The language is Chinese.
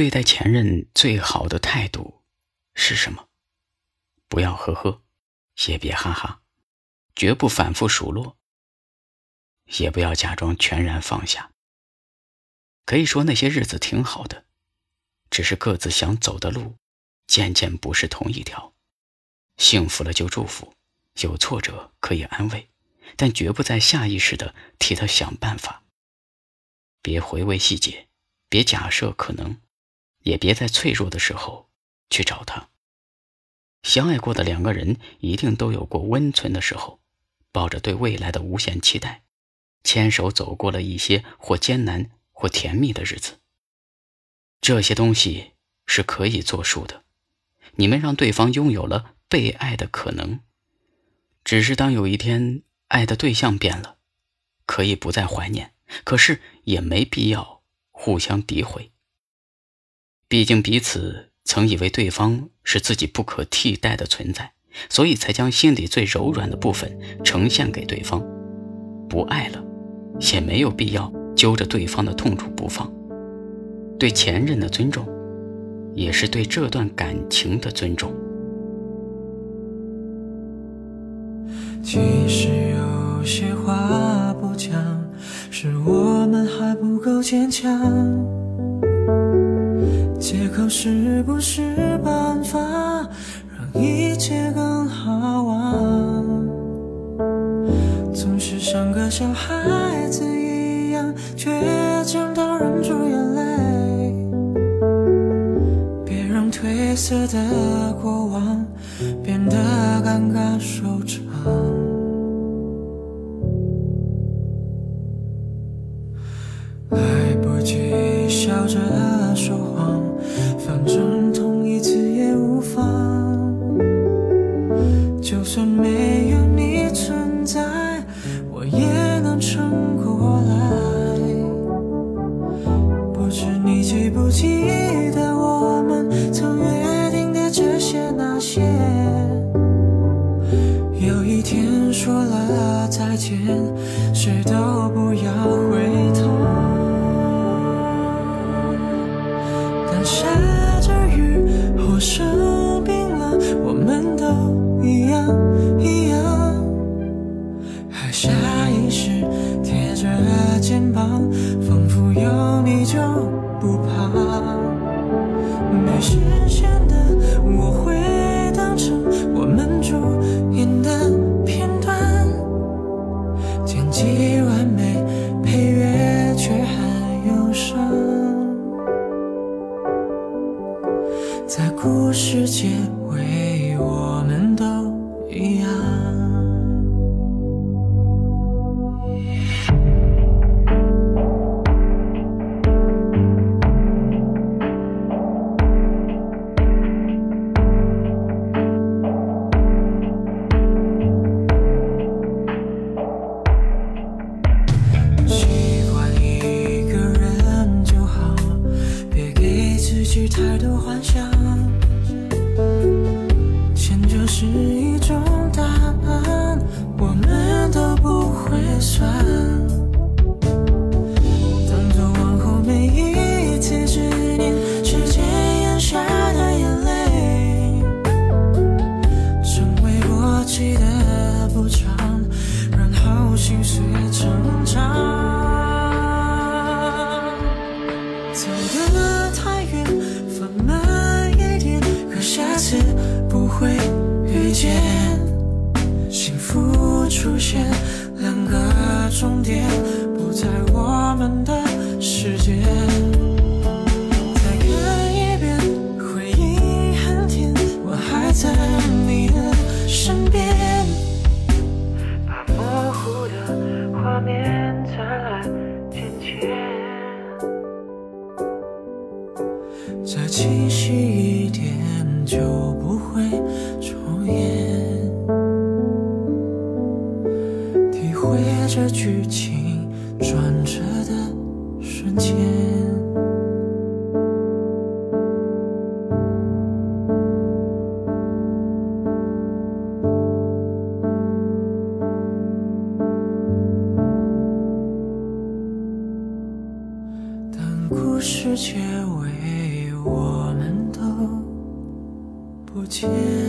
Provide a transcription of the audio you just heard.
对待前任最好的态度是什么？不要呵呵，也别哈哈，绝不反复数落，也不要假装全然放下。可以说那些日子挺好的，只是各自想走的路，渐渐不是同一条。幸福了就祝福，有挫折可以安慰，但绝不在下意识的替他想办法。别回味细节，别假设可能，也别在脆弱的时候去找他。相爱过的两个人一定都有过温存的时候，抱着对未来的无限期待，牵手走过了一些或艰难或甜蜜的日子。这些东西是可以作数的，你们让对方拥有了。被爱的可能，只是当有一天爱的对象变了，可以不再怀念，可是也没必要互相诋毁。毕竟彼此曾以为对方是自己不可替代的存在，所以才将心里最柔软的部分呈现给对方。不爱了，也没有必要揪着对方的痛处不放。对前任的尊重，也是对这段感情的尊重。其实有些话不讲，是我们还不够坚强。借口是不是办法，让一切更好啊？总是像个小孩子一样，倔强到忍住眼泪。别让褪色的过往变得尴尬收场。来不及笑着说谎，有一天说了再见，谁都不要回头。当下着雨或生病了，我们都一样一样。还下意识贴着肩膀，在故事结尾，我们都一样。失去太多幻想。迁就是一种答案，我们都不会算。太远，放慢一点，可下次不会遇见。幸福出现，两个终点再清晰一点，就不会重演。体会着剧情转折的瞬间。当故事结尾，我们都不见。